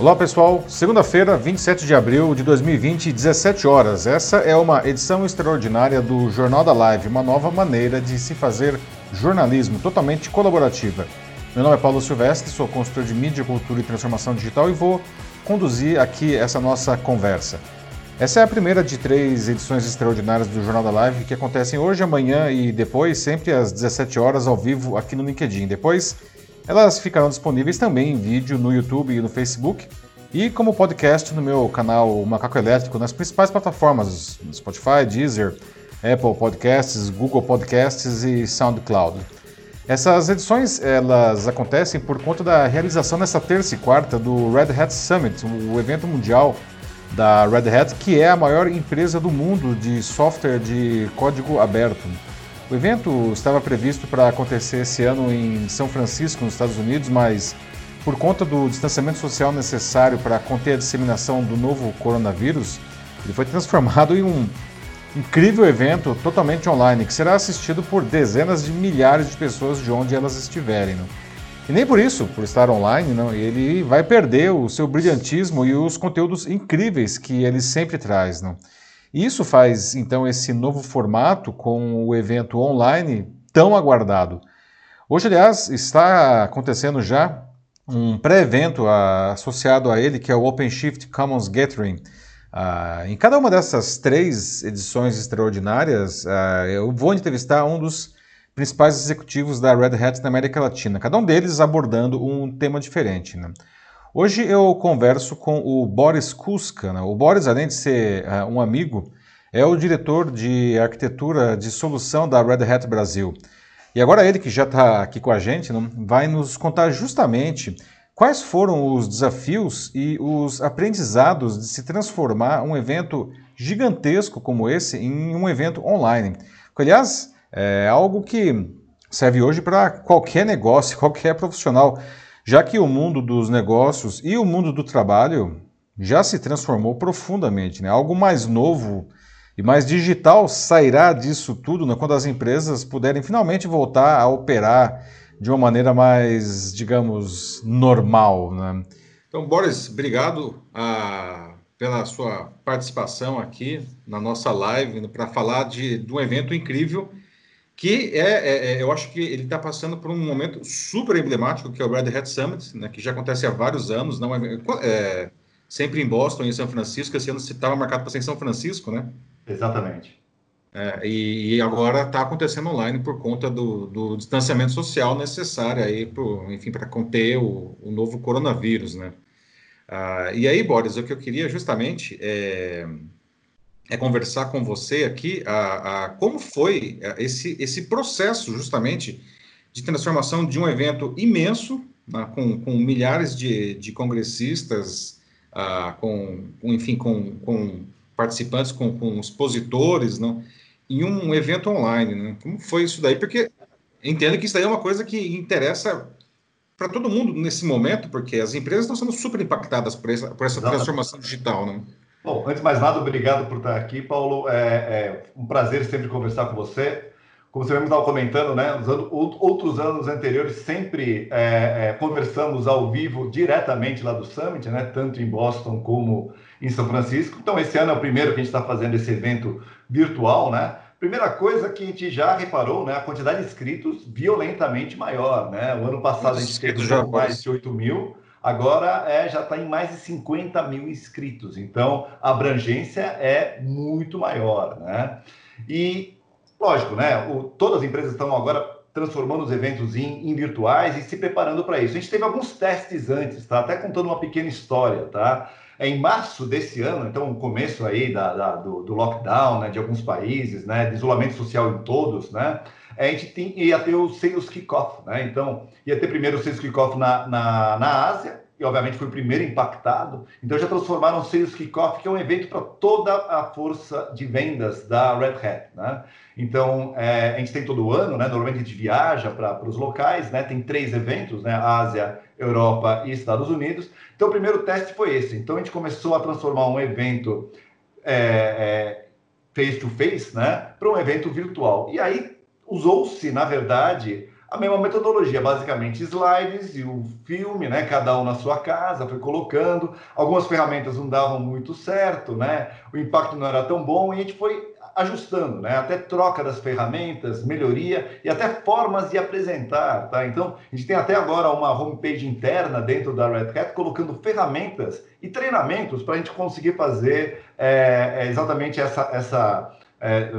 Olá pessoal, segunda-feira, 27 de abril de 2020, 17 horas. Essa é uma edição extraordinária do Jornal da Live, uma nova maneira de se fazer jornalismo totalmente colaborativa. Meu nome é Paulo Silvestre, sou consultor de mídia, cultura e transformação digital e vou conduzir aqui essa nossa conversa. Essa é a primeira de três edições extraordinárias do Jornal da Live que acontecem hoje, amanhã e depois, sempre às 17 horas ao vivo aqui no LinkedIn. Depois elas ficarão disponíveis também em vídeo no YouTube e no Facebook e como podcast no meu canal Macaco Elétrico nas principais plataformas Spotify, Deezer, Apple Podcasts, Google Podcasts e SoundCloud. Essas edições elas acontecem por conta da realização nesta terça e quarta do Red Hat Summit, o evento mundial da Red Hat, que é a maior empresa do mundo de software de código aberto. O evento estava previsto para acontecer esse ano em São Francisco, nos Estados Unidos, mas por conta do distanciamento social necessário para conter a disseminação do novo coronavírus, ele foi transformado em um incrível evento totalmente online que será assistido por dezenas de milhares de pessoas de onde elas estiverem. Não? E nem por isso, por estar online, não, ele vai perder o seu brilhantismo e os conteúdos incríveis que ele sempre traz. Não? Isso faz então esse novo formato com o evento online tão aguardado. Hoje, aliás, está acontecendo já um pré-evento associado a ele, que é o OpenShift Commons Gathering. Uh, em cada uma dessas três edições extraordinárias, uh, eu vou entrevistar um dos principais executivos da Red Hat na América Latina, cada um deles abordando um tema diferente. Né? Hoje eu converso com o Boris Kuska. Né? O Boris, além de ser uh, um amigo, é o diretor de arquitetura de solução da Red Hat Brasil. E agora ele que já está aqui com a gente não, vai nos contar justamente quais foram os desafios e os aprendizados de se transformar um evento gigantesco como esse em um evento online. Aliás, é algo que serve hoje para qualquer negócio, qualquer profissional já que o mundo dos negócios e o mundo do trabalho já se transformou profundamente. Né? Algo mais novo e mais digital sairá disso tudo né? quando as empresas puderem finalmente voltar a operar de uma maneira mais, digamos, normal. Né? Então, Boris, obrigado ah, pela sua participação aqui na nossa live para falar de, de um evento incrível que é, é, é, eu acho que ele está passando por um momento super emblemático, que é o Red Hat Summit, né, que já acontece há vários anos, não é, é sempre em Boston e em São Francisco, esse ano estava marcado para ser em São Francisco, né? Exatamente. É, e, e, agora está acontecendo online por conta do, do, distanciamento social necessário aí, pro, enfim, para conter o, o, novo coronavírus, né? Ah, e aí, Boris, o que eu queria justamente é é conversar com você aqui a, a, como foi é, esse, esse processo, justamente, de transformação de um evento imenso, né, com, com, milhares de, de congressistas, uh, com, enfim, com, com participantes, com, com expositores, né, em um evento online. Né? Como foi isso daí? Porque entendo que isso daí é uma coisa que interessa para todo mundo nesse momento, porque as empresas estão sendo super impactadas por essa, por essa transformação digital. Né? Bom, antes de mais nada, obrigado por estar aqui, Paulo. É, é um prazer sempre conversar com você. Como você mesmo estava comentando, né? Usando outros anos anteriores, sempre é, é, conversamos ao vivo diretamente lá do Summit, né? Tanto em Boston como em São Francisco. Então, esse ano é o primeiro que a gente está fazendo esse evento virtual, né? Primeira coisa que a gente já reparou, né? A quantidade de inscritos violentamente maior, né? O ano passado a gente teve mais de 8 mil agora é, já está em mais de 50 mil inscritos. Então, a abrangência é muito maior, né? E, lógico, né? O, todas as empresas estão agora transformando os eventos em, em virtuais e se preparando para isso. A gente teve alguns testes antes, tá? Até contando uma pequena história, tá? É em março desse ano, então o começo aí da, da do, do, lockdown, né, de alguns países, né, de isolamento social em todos, né? a gente tem, ia ter o Sales Kickoff, né? Então, ia ter primeiro o Sales Kickoff na, na, na Ásia, e obviamente foi o primeiro impactado. Então, já transformaram o Sales Kickoff, que é um evento para toda a força de vendas da Red Hat, né? Então, é, a gente tem todo ano, né? Normalmente a gente viaja para os locais, né? Tem três eventos, né? Ásia, Europa e Estados Unidos. Então, o primeiro teste foi esse. Então, a gente começou a transformar um evento é, é, face to face, né? Para um evento virtual. E aí usou-se, na verdade, a mesma metodologia, basicamente slides e o filme, né? Cada um na sua casa, foi colocando. Algumas ferramentas não davam muito certo, né? O impacto não era tão bom e a gente foi ajustando, né? Até troca das ferramentas, melhoria e até formas de apresentar, tá? Então, a gente tem até agora uma homepage interna dentro da Red Hat colocando ferramentas e treinamentos para a gente conseguir fazer é, exatamente essa, essa é,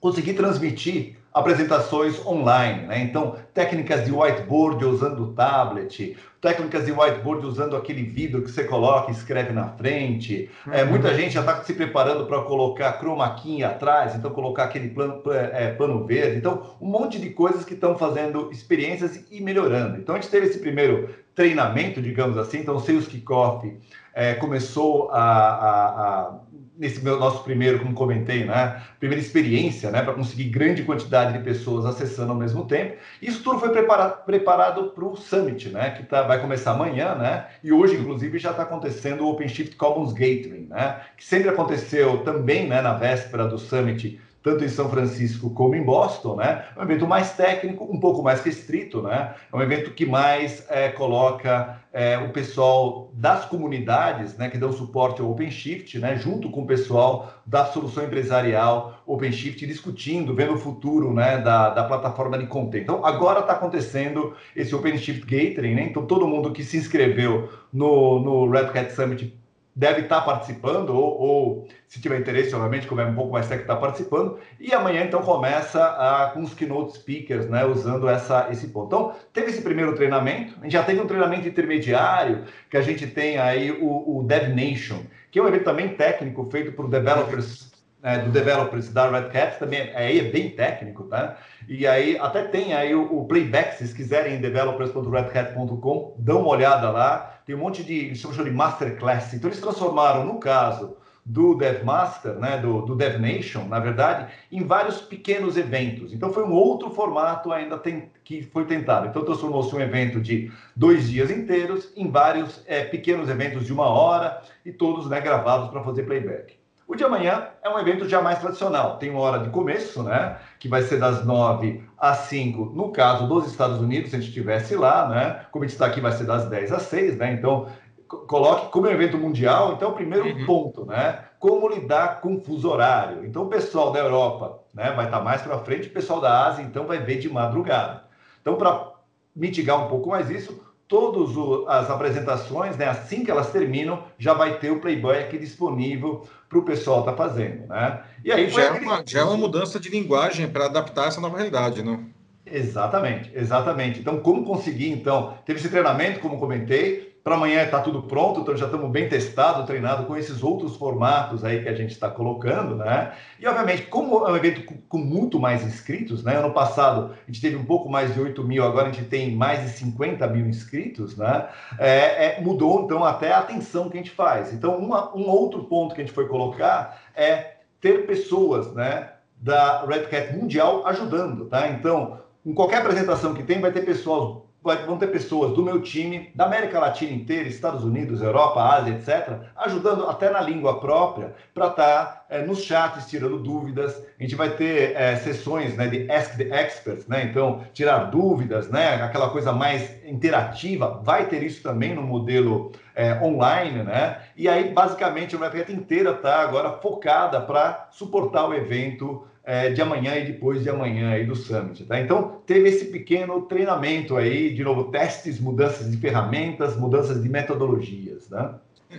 conseguir transmitir apresentações online, né? Então, técnicas de whiteboard usando tablet, técnicas de whiteboard usando aquele vidro que você coloca e escreve na frente. É, uhum. É, muita gente já está se preparando para colocar chroma key atrás, então colocar aquele plano, é, plano verde. Então, um monte de coisas que estão fazendo experiências e melhorando. Então, a gente teve esse primeiro treinamento, digamos assim. Então, o Sales Kickoff é, começou a, a, a nesse meu, nosso primeiro, como comentei, né, primeira experiência, né, para conseguir grande quantidade de pessoas acessando ao mesmo tempo. Isso tudo foi preparado para o Summit, né, que tá, vai começar amanhã, né, e hoje, inclusive, já está acontecendo o OpenShift Commons Gateway, né, que sempre aconteceu também, né, na véspera do Summit tanto em São Francisco como em Boston, né? É um evento mais técnico, um pouco mais restrito, né? É um evento que mais é, coloca é, o pessoal das comunidades, né, que dão suporte ao OpenShift, né, junto com o pessoal da solução empresarial OpenShift, discutindo, vendo o futuro, né, da, da plataforma de content. Então, agora está acontecendo esse OpenShift Gathering, né? Então, todo mundo que se inscreveu no, no Red Hat Summit deve estar participando, ou, ou, se tiver interesse, obviamente, como é um pouco mais técnico, está participando. E amanhã, então, começa a, com os keynote speakers, né, usando essa, esse ponto. Então, teve esse primeiro treinamento, a gente já teve um treinamento intermediário, que a gente tem aí o, o Dev Nation, que é um evento também técnico, feito por developers né, do developers da Red Hat, também aí é bem técnico, tá? E aí até tem aí o, o playback, se quiserem, developers.redhat.com, dão uma olhada lá, tem um monte de, eles de masterclass. Então eles transformaram, no caso do DevMaster, né, do, do DevNation, na verdade, em vários pequenos eventos. Então foi um outro formato ainda tem, que foi tentado. Então transformou-se um evento de dois dias inteiros em vários é, pequenos eventos de uma hora e todos né, gravados para fazer playback. O de amanhã é um evento já mais tradicional. Tem uma hora de começo, né? Que vai ser das 9 às 5, no caso dos Estados Unidos, se a gente estivesse lá, né? Como a gente está aqui, vai ser das 10 às 6, né? Então, coloque como é um evento mundial, então, o primeiro uhum. ponto, né? Como lidar com fuso horário. Então, o pessoal da Europa né, vai estar tá mais para frente, o pessoal da Ásia, então, vai ver de madrugada. Então, para mitigar um pouco mais isso, todas as apresentações, né, assim que elas terminam, já vai ter o playback disponível para o pessoal estar tá fazendo, né? E aí já, é uma, já é uma mudança de linguagem para adaptar essa nova realidade, não? Exatamente, exatamente. Então, como conseguir, então, teve esse treinamento, como comentei, para amanhã está tudo pronto, então já estamos bem testado, treinado com esses outros formatos aí que a gente está colocando, né? E obviamente, como é um evento com, com, muito mais inscritos, né? Ano passado a gente teve um pouco mais de 8 mil, agora a gente tem mais de 50 mil inscritos, né? É, é, mudou então até a atenção que a gente faz. Então, uma, um outro ponto que a gente foi colocar é ter pessoas, né? Da Red Cat Mundial ajudando, tá? Então, em qualquer apresentação que tem, vai ter pessoas vão ter pessoas do meu time, da América Latina inteira, Estados Unidos, Europa, Ásia, etc., ajudando até na língua própria para estar tá, é, nos chats tirando dúvidas. A gente vai ter é, sessões né, de Ask the Experts, né? então tirar dúvidas, né? aquela coisa mais interativa. Vai ter isso também no modelo é, online, né? E aí, basicamente, a Webjet inteira está agora focada para suportar o evento é, de amanhã e depois de amanhã aí do Summit, tá? Então, teve esse pequeno treinamento aí, de novo, testes, mudanças de ferramentas, mudanças de metodologias, né?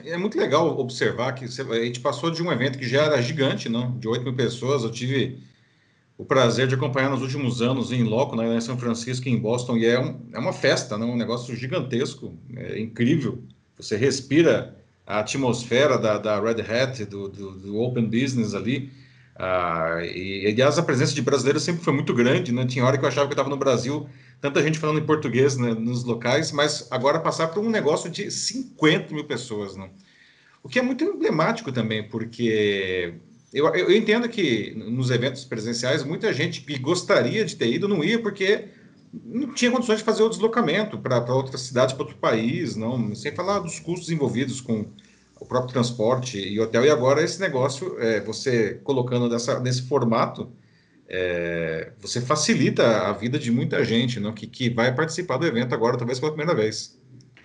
É muito legal observar que a gente passou de um evento que já era gigante, não? de 8 mil pessoas. Eu tive o prazer de acompanhar nos últimos anos em loco, né, em São Francisco e em Boston, e é, um, é uma festa, não? um negócio gigantesco, é incrível. Você respira a atmosfera da, da Red Hat, do, do, do Open Business ali, ah, e, aliás, a presença de brasileiros sempre foi muito grande, né? Tinha hora que eu achava que eu estava no Brasil, tanta gente falando em português né, nos locais, mas agora passar por um negócio de 50 mil pessoas, né? O que é muito emblemático também, porque eu, eu entendo que nos eventos presenciais, muita gente que gostaria de ter ido não ia porque não tinha condições de fazer o deslocamento para outra cidade, para outro país, não, sem falar dos custos envolvidos com o próprio transporte e hotel, e agora esse negócio, é, você colocando dessa, nesse formato, é, você facilita a vida de muita gente não? Que, que vai participar do evento agora, talvez pela primeira vez.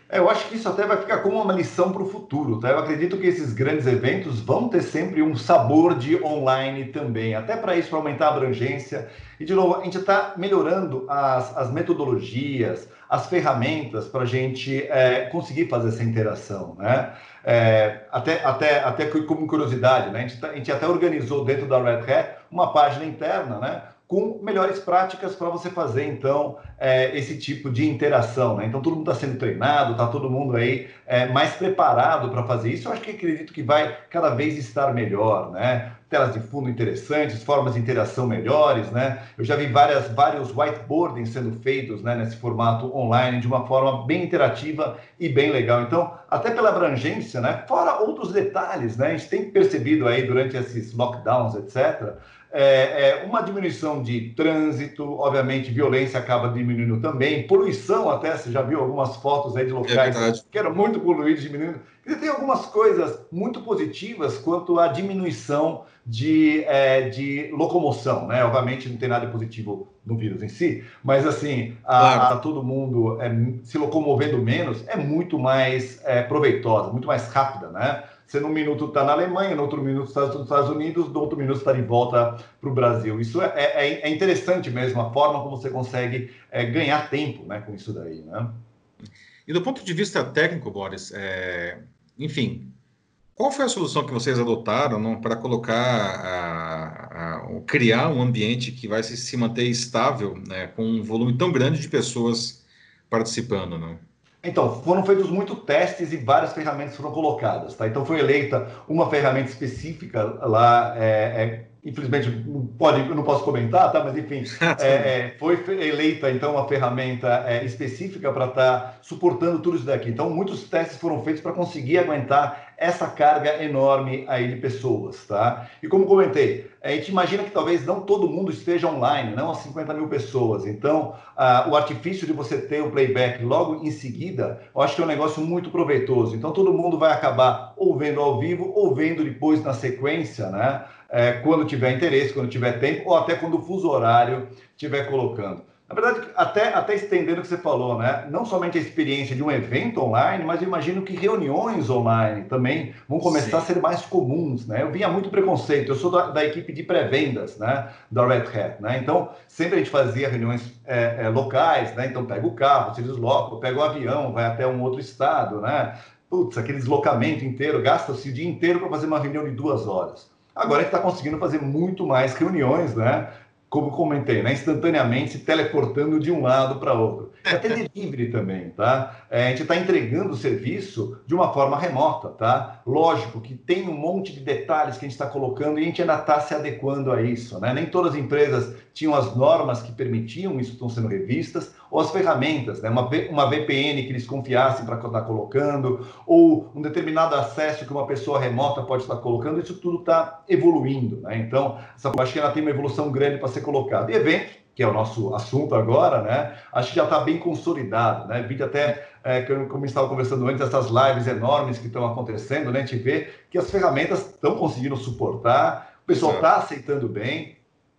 É, eu acho que isso até vai ficar como uma lição para o futuro, tá? Eu acredito que esses grandes eventos vão ter sempre um sabor de online também, até para isso, para aumentar a abrangência. E, de novo, a gente está melhorando as, as metodologias, as ferramentas para a gente é, conseguir fazer essa interação, né? É, até, até, até como curiosidade, né? A gente, tá, a gente até organizou dentro da Red Hat uma página interna, né? Com melhores práticas para você fazer, então, é, esse tipo de interação. Né? Então, todo mundo está sendo treinado, está todo mundo aí é, mais preparado para fazer isso. Eu acho que acredito que vai cada vez estar melhor, né? Telas de fundo interessantes, formas de interação melhores, né? Eu já vi várias, vários whiteboardings sendo feitos né, nesse formato online de uma forma bem interativa e bem legal. Então, até pela abrangência, né? Fora outros detalhes, né? A gente tem percebido aí durante esses lockdowns, etc., é, é, uma diminuição de trânsito, obviamente violência acaba diminuindo também, poluição até, você já viu algumas fotos aí de locais é que eram muito poluídos, diminuindo. E tem algumas coisas muito positivas quanto à diminuição de, é, de locomoção, né? Obviamente não tem nada positivo no vírus em si, mas assim, a, claro. a todo mundo é, se locomovendo menos é muito mais é, proveitosa, muito mais rápida, né? Você num minuto está na Alemanha, no outro minuto está nos Estados Unidos, no outro minuto está de volta para o Brasil. Isso é, é, é, interessante mesmo, a forma como você consegue é, ganhar tempo né, com isso daí. Né? E do ponto de vista técnico, Boris, é, enfim, qual foi a solução que vocês adotaram para colocar, a, a, criar um ambiente que vai se, se manter estável né, com um volume tão grande de pessoas participando? Não? Então, foram feitos muitos testes e várias ferramentas foram colocadas, tá? Então, foi eleita uma ferramenta específica lá, é, é, infelizmente, não, pode, não posso comentar, tá? Mas, enfim, é, é, foi eleita, então, uma ferramenta é, específica para estar tá suportando tudo isso daqui. Então, muitos testes foram feitos para conseguir aguentar essa carga enorme aí de pessoas, tá? E como comentei, a gente imagina que talvez não todo mundo esteja online, não as 50 mil pessoas. Então, uh, o artifício de você ter o playback logo em seguida, eu acho que é um negócio muito proveitoso. Então, todo mundo vai acabar ou vendo ao vivo ou vendo depois na sequência, né? É, quando tiver interesse, quando tiver tempo, ou até quando o fuso horário estiver colocando. Na verdade, até, até estendendo o que você falou, né? Não somente a experiência de um evento online, mas eu imagino que reuniões online também vão começar Sim. a ser mais comuns, né? Eu vinha muito preconceito, eu sou da, da equipe de pré-vendas, né? Da Red Hat, né? Então, sempre a gente fazia reuniões é, é, locais, né? Então, pega o carro, se desloca, pega o avião, vai até um outro estado, né? Putz, aquele deslocamento inteiro, gasta-se o dia inteiro para fazer uma reunião de duas horas. Agora a gente está conseguindo fazer muito mais reuniões, né? Como comentei, né, instantaneamente se teleportando de um lado para outro. Até delivery também, tá? É, a gente está entregando o serviço de uma forma remota, tá? Lógico que tem um monte de detalhes que a gente está colocando e a gente ainda está se adequando a isso, né? Nem todas as empresas tinham as normas que permitiam isso estão sendo revistas, ou as ferramentas, né? uma, uma VPN que eles confiassem para estar colocando, ou um determinado acesso que uma pessoa remota pode estar colocando, isso tudo está evoluindo. Né? Então, essa, acho que ela tem uma evolução grande para ser colocada. E evento, que é o nosso assunto agora, né? Acho que já está bem consolidado, né? Vi até, é, como estava conversando antes, essas lives enormes que estão acontecendo, né? A gente vê que as ferramentas estão conseguindo suportar, o pessoal está aceitando bem,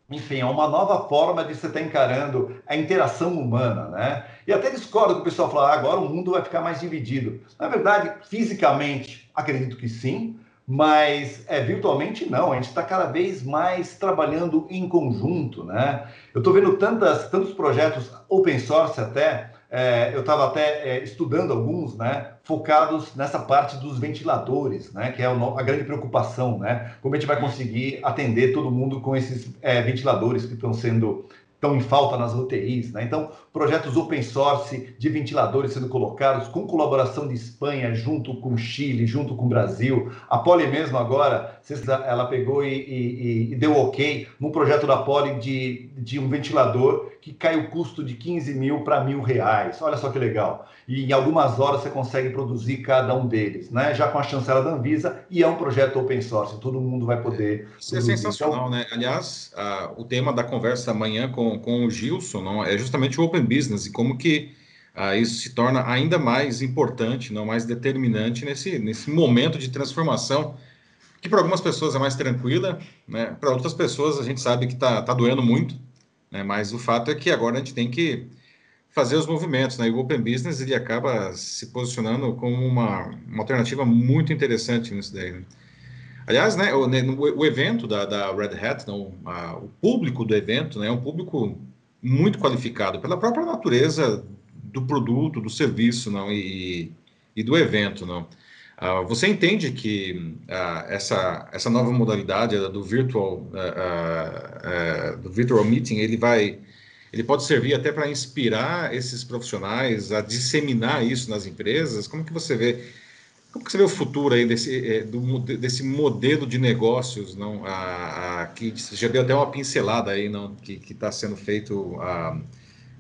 enfim, é uma nova forma de você estar encarando a interação humana, né? E até discordo que o pessoal fala, ah, agora o mundo vai ficar mais dividido. Na verdade, fisicamente, acredito que sim, mas é, virtualmente não. A gente está cada vez mais trabalhando em conjunto, né? Eu estou vendo tantas, tantos projetos open source até, é, eu estava até é, estudando alguns, né, focados nessa parte dos ventiladores, né, que é a grande preocupação, né, como a gente vai conseguir atender todo mundo com esses é, ventiladores que estão sendo estão em falta nas UTIs, né? Então, projetos open source de ventiladores sendo colocados com colaboração de Espanha junto com Chile, junto com Brasil. A Poli mesmo agora, ela pegou e, e, e deu ok num projeto da Poli de, de um ventilador que cai o custo de 15 mil para mil reais. Olha só que legal. E em algumas horas você consegue produzir cada um deles, né? Já com a chancela da Anvisa e é um projeto open source, todo mundo vai poder. Isso é produzir. é sensacional, então, né? Aliás, o tema da conversa amanhã com, com o Gilson não, é justamente o open business e como que isso se torna ainda mais importante, não mais determinante nesse, nesse momento de transformação que para algumas pessoas é mais tranquila, né? Para outras pessoas a gente sabe que está tá doendo muito, né? Mas o fato é que agora a gente tem que fazer os movimentos, né? E o Open Business ele acaba se posicionando como uma, uma alternativa muito interessante nisso daí. Né? Aliás, né, o, né, o, evento da, da, Red Hat, não, a, o público do evento, né, é um público muito qualificado pela própria natureza do produto, do serviço, não, e, e do evento, não. Uh, você entende que uh, essa, essa nova modalidade do virtual, uh, do virtual meeting, ele vai, ele pode servir até para inspirar esses profissionais a disseminar isso nas empresas? Como que você vê, como que você vê o futuro aí desse, eh, do, desse modelo de negócios, não, a, a, que já deu até uma pincelada aí, não, que está sendo feito a,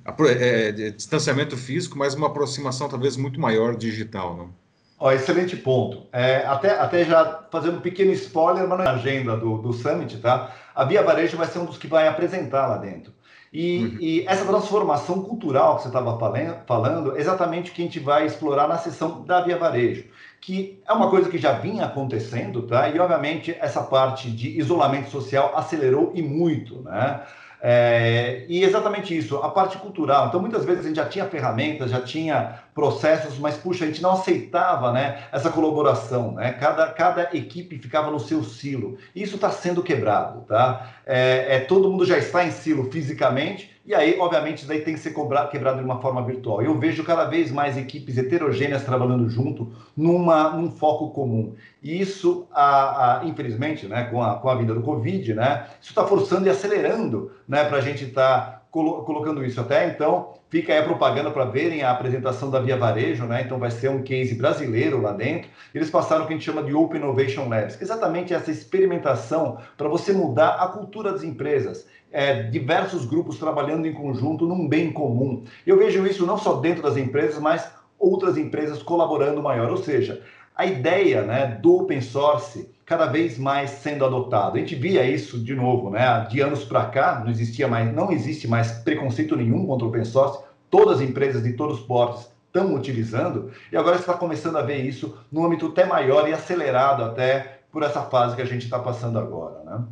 a, é, distanciamento físico, mas uma aproximação talvez muito maior digital, não? Ó, excelente ponto. É, até, até já fazendo um pequeno spoiler, mas na agenda do, do Summit, tá? A Via Varejo vai ser um dos que vai apresentar lá dentro. E, uhum. e essa transformação cultural que você estava falando, é exatamente o que a gente vai explorar na sessão da Via Varejo, que é uma coisa que já vinha acontecendo, tá? E obviamente essa parte de isolamento social acelerou e muito, né? É, e exatamente isso, a parte cultural. Então, muitas vezes a gente já tinha ferramentas, já tinha processos, mas puxa, a gente não aceitava né, essa colaboração. Né? Cada, cada equipe ficava no seu silo. Isso está sendo quebrado. Tá? É, é, todo mundo já está em silo fisicamente, e aí, obviamente, daí tem que ser quebrado de uma forma virtual. Eu vejo cada vez mais equipes heterogêneas trabalhando junto numa, num foco comum. E isso, a, a, infelizmente, né, com, a, com a vinda do Covid, né, isso está forçando e acelerando né, para a gente estar tá colo colocando isso. Até então, fica aí a propaganda para verem a apresentação da Via Varejo, né? Então vai ser um case brasileiro lá dentro. Eles passaram o que a gente chama de Open Innovation Labs, exatamente essa experimentação para você mudar a cultura das empresas é, diversos grupos trabalhando em conjunto num bem comum. Eu vejo isso não só dentro das empresas, mas outras empresas colaborando maior. Ou seja, a ideia né, do open source cada vez mais sendo adotado. A gente via isso de novo, né? De anos para cá, não existia mais, não existe mais preconceito nenhum contra o open source. Todas as empresas de todos os portos estão utilizando e agora está começando a ver isso num âmbito até maior e acelerado até por essa fase que a gente está passando agora, né?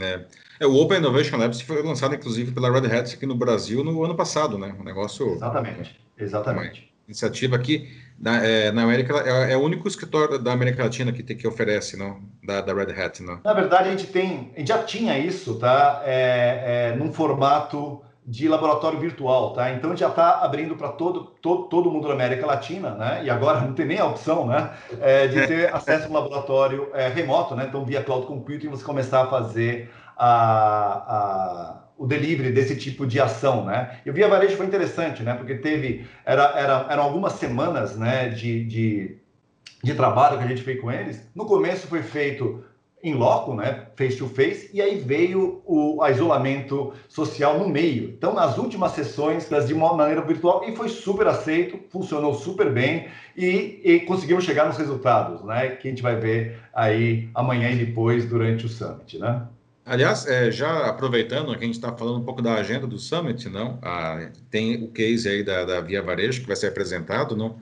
É. é. o Open Innovation Labs foi lançado, inclusive, pela Red Hat aqui no Brasil no ano passado, né? Um negócio. Exatamente, exatamente. Iniciativa aqui na, é, na América, é, é, o único escritório da América Latina que, tem, que oferece, não? Da, da Red Hat, não? Na verdade, a gente tem, a gente já tinha isso, tá? É, é, num formato de laboratório virtual, tá? Então já está abrindo para todo, todo, todo mundo da América Latina, né? E agora não tem nem a opção, né? É, de ter acesso a um laboratório é, remoto, né? Então via cloud computing você começar a fazer a, a, o delivery desse tipo de ação, né? E o Via Varejo foi interessante, né? Porque teve era, era, eram algumas semanas, né? De, de, de trabalho que a gente fez com eles. No começo foi feito em loco, né, face to face, e aí veio o isolamento social no meio. Então, nas últimas sessões, das de uma maneira virtual, e foi super aceito, funcionou super bem, e, e, conseguimos chegar nos resultados, né, que a gente vai ver aí amanhã e depois durante o Summit, né. Aliás, é, já aproveitando que a gente está falando um pouco da agenda do Summit, não? Ah, tem o case aí da, da Via Varejo que vai ser apresentado, não?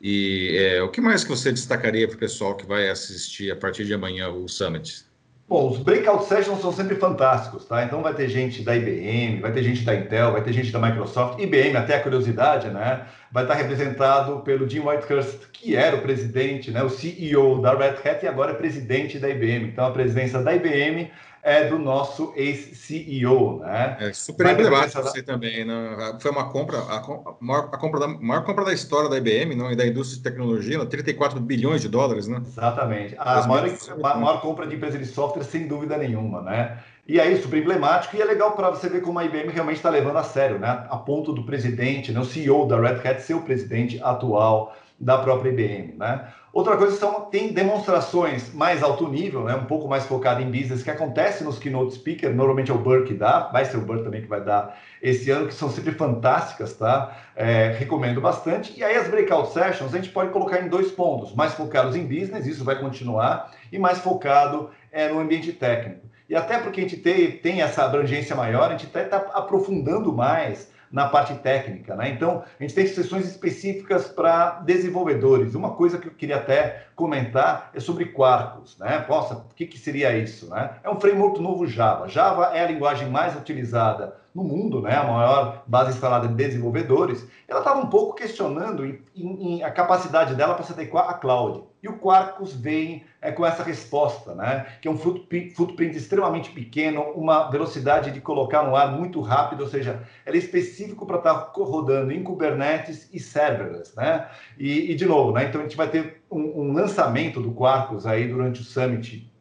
E é, o que mais que você destacaria para o pessoal que vai assistir a partir de amanhã o Summit? Bom, os breakout sessions são sempre fantásticos, tá? Então vai ter gente da IBM, vai ter gente da Intel, vai ter gente da Microsoft, IBM, até a curiosidade, né? Vai estar representado pelo Jim Whitehurst, que era o presidente, né? O CEO da Red Hat e agora é presidente da IBM. Então a presença da IBM é do nosso ex-CEO, né? É super emblemático você também, né? Foi uma compra, a, maior, a compra da, maior compra da história da IBM, não, e da indústria de tecnologia, 34 né? bilhões de dólares, né? Exatamente. A maior, a maior compra de empresa de software, sem dúvida nenhuma, né? E aí, super emblemático, e é legal para você ver como a IBM realmente está levando a sério, né? A ponto do presidente, né? o CEO da Red Hat ser o presidente atual da própria IBM, né? Outra coisa são tem demonstrações mais alto nível, né, um pouco mais focado em business que acontece nos keynote speaker, normalmente é o Burr que dá, vai ser o Burr também que vai dar esse ano, que são sempre fantásticas, tá? É, recomendo bastante. E aí as breakout sessions a gente pode colocar em dois pontos, mais focados em business, isso vai continuar, e mais focado é, no ambiente técnico. E até porque a gente tem, tem essa abrangência maior, a gente está tá aprofundando mais na parte técnica. Né? Então, a gente tem sessões específicas para desenvolvedores. Uma coisa que eu queria até comentar é sobre Quarkus. Né? Nossa, o que, que seria isso? Né? É um framework novo Java. Java é a linguagem mais utilizada no mundo, né, a maior base instalada de desenvolvedores, ela estava um pouco questionando em, em, a capacidade dela para se adequar à cloud. E o Quarkus vem é, com essa resposta, né, que é um footprint extremamente pequeno, uma velocidade de colocar no ar muito rápido, ou seja, ela é específico para estar tá rodando em Kubernetes e serverless. Né? E, e de novo, né, então a gente vai ter um, um lançamento do Quarkus aí durante o Summit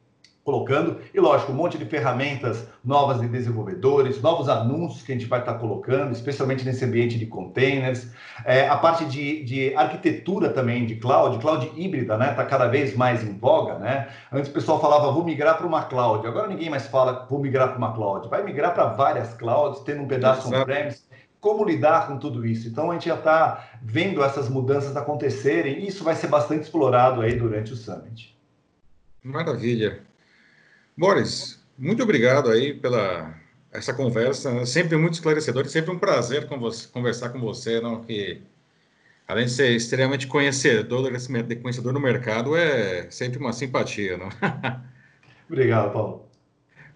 colocando, e lógico, um monte de ferramentas novas de desenvolvedores, novos anúncios que a gente vai estar colocando, especialmente nesse ambiente de containers, é, a parte de, de, arquitetura também de cloud, cloud híbrida, né, está cada vez mais em voga, né, antes o pessoal falava, vou migrar para uma cloud, agora ninguém mais fala, vou migrar para uma cloud, vai migrar para várias clouds, tendo um pedaço on-premise, como lidar com tudo isso. Então a gente já está vendo essas mudanças acontecerem. E isso vai ser bastante explorado aí durante o Summit. Maravilha. Boris, muito obrigado aí pela essa conversa, sempre muito esclarecedor, sempre um prazer com você, conversar com você, não, que além de ser extremamente conhecedor, conhecedor do mercado, é sempre uma simpatia, não? Obrigado, Paulo.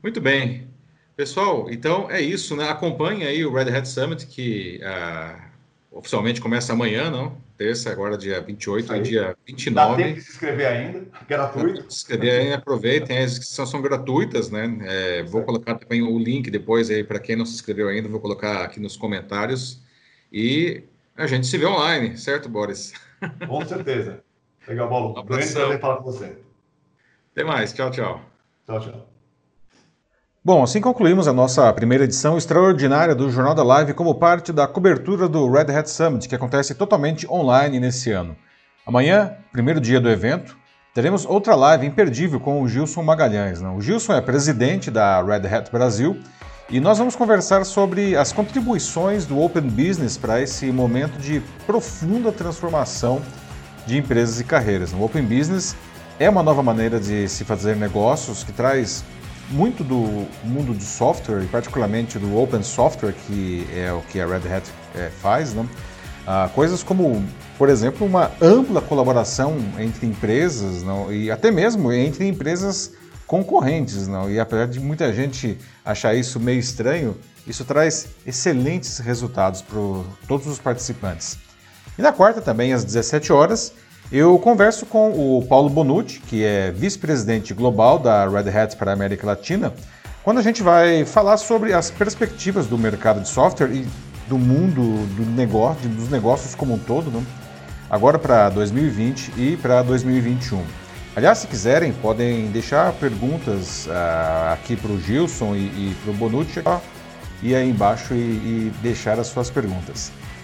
Muito bem. Pessoal, então é isso, né? Acompanhe aí o Red Hat Summit, que uh, oficialmente começa amanhã, não? Terça, agora dia 28 e dia 29. Dá tempo de se inscrever ainda, gratuito. Se inscrever ainda, aproveitem, as inscrições são gratuitas, né? É, vou colocar também o link depois aí para quem não se inscreveu ainda, vou colocar aqui nos comentários. E a gente se vê online, certo, Boris? Com certeza. Legal, Paulo. Um grande prazer falar com você. Até mais. Tchau, tchau. Tchau, tchau. Bom, assim concluímos a nossa primeira edição extraordinária do Jornal da Live como parte da cobertura do Red Hat Summit, que acontece totalmente online nesse ano. Amanhã, primeiro dia do evento, teremos outra live imperdível com o Gilson Magalhães. Né? O Gilson é presidente da Red Hat Brasil e nós vamos conversar sobre as contribuições do Open Business para esse momento de profunda transformação de empresas e carreiras. O Open Business é uma nova maneira de se fazer negócios que traz muito do mundo do software, e particularmente do open software, que é o que a Red Hat é, faz, né? ah, coisas como, por exemplo, uma ampla colaboração entre empresas não? e até mesmo entre empresas concorrentes. Não? E apesar de muita gente achar isso meio estranho, isso traz excelentes resultados para todos os participantes. E na quarta, também às 17 horas, eu converso com o Paulo Bonucci, que é vice-presidente global da Red Hat para a América Latina, quando a gente vai falar sobre as perspectivas do mercado de software e do mundo do negócio, dos negócios como um todo, né? agora para 2020 e para 2021. Aliás, se quiserem, podem deixar perguntas uh, aqui para o Gilson e, e para o Bonucci, e aí embaixo e, e deixar as suas perguntas.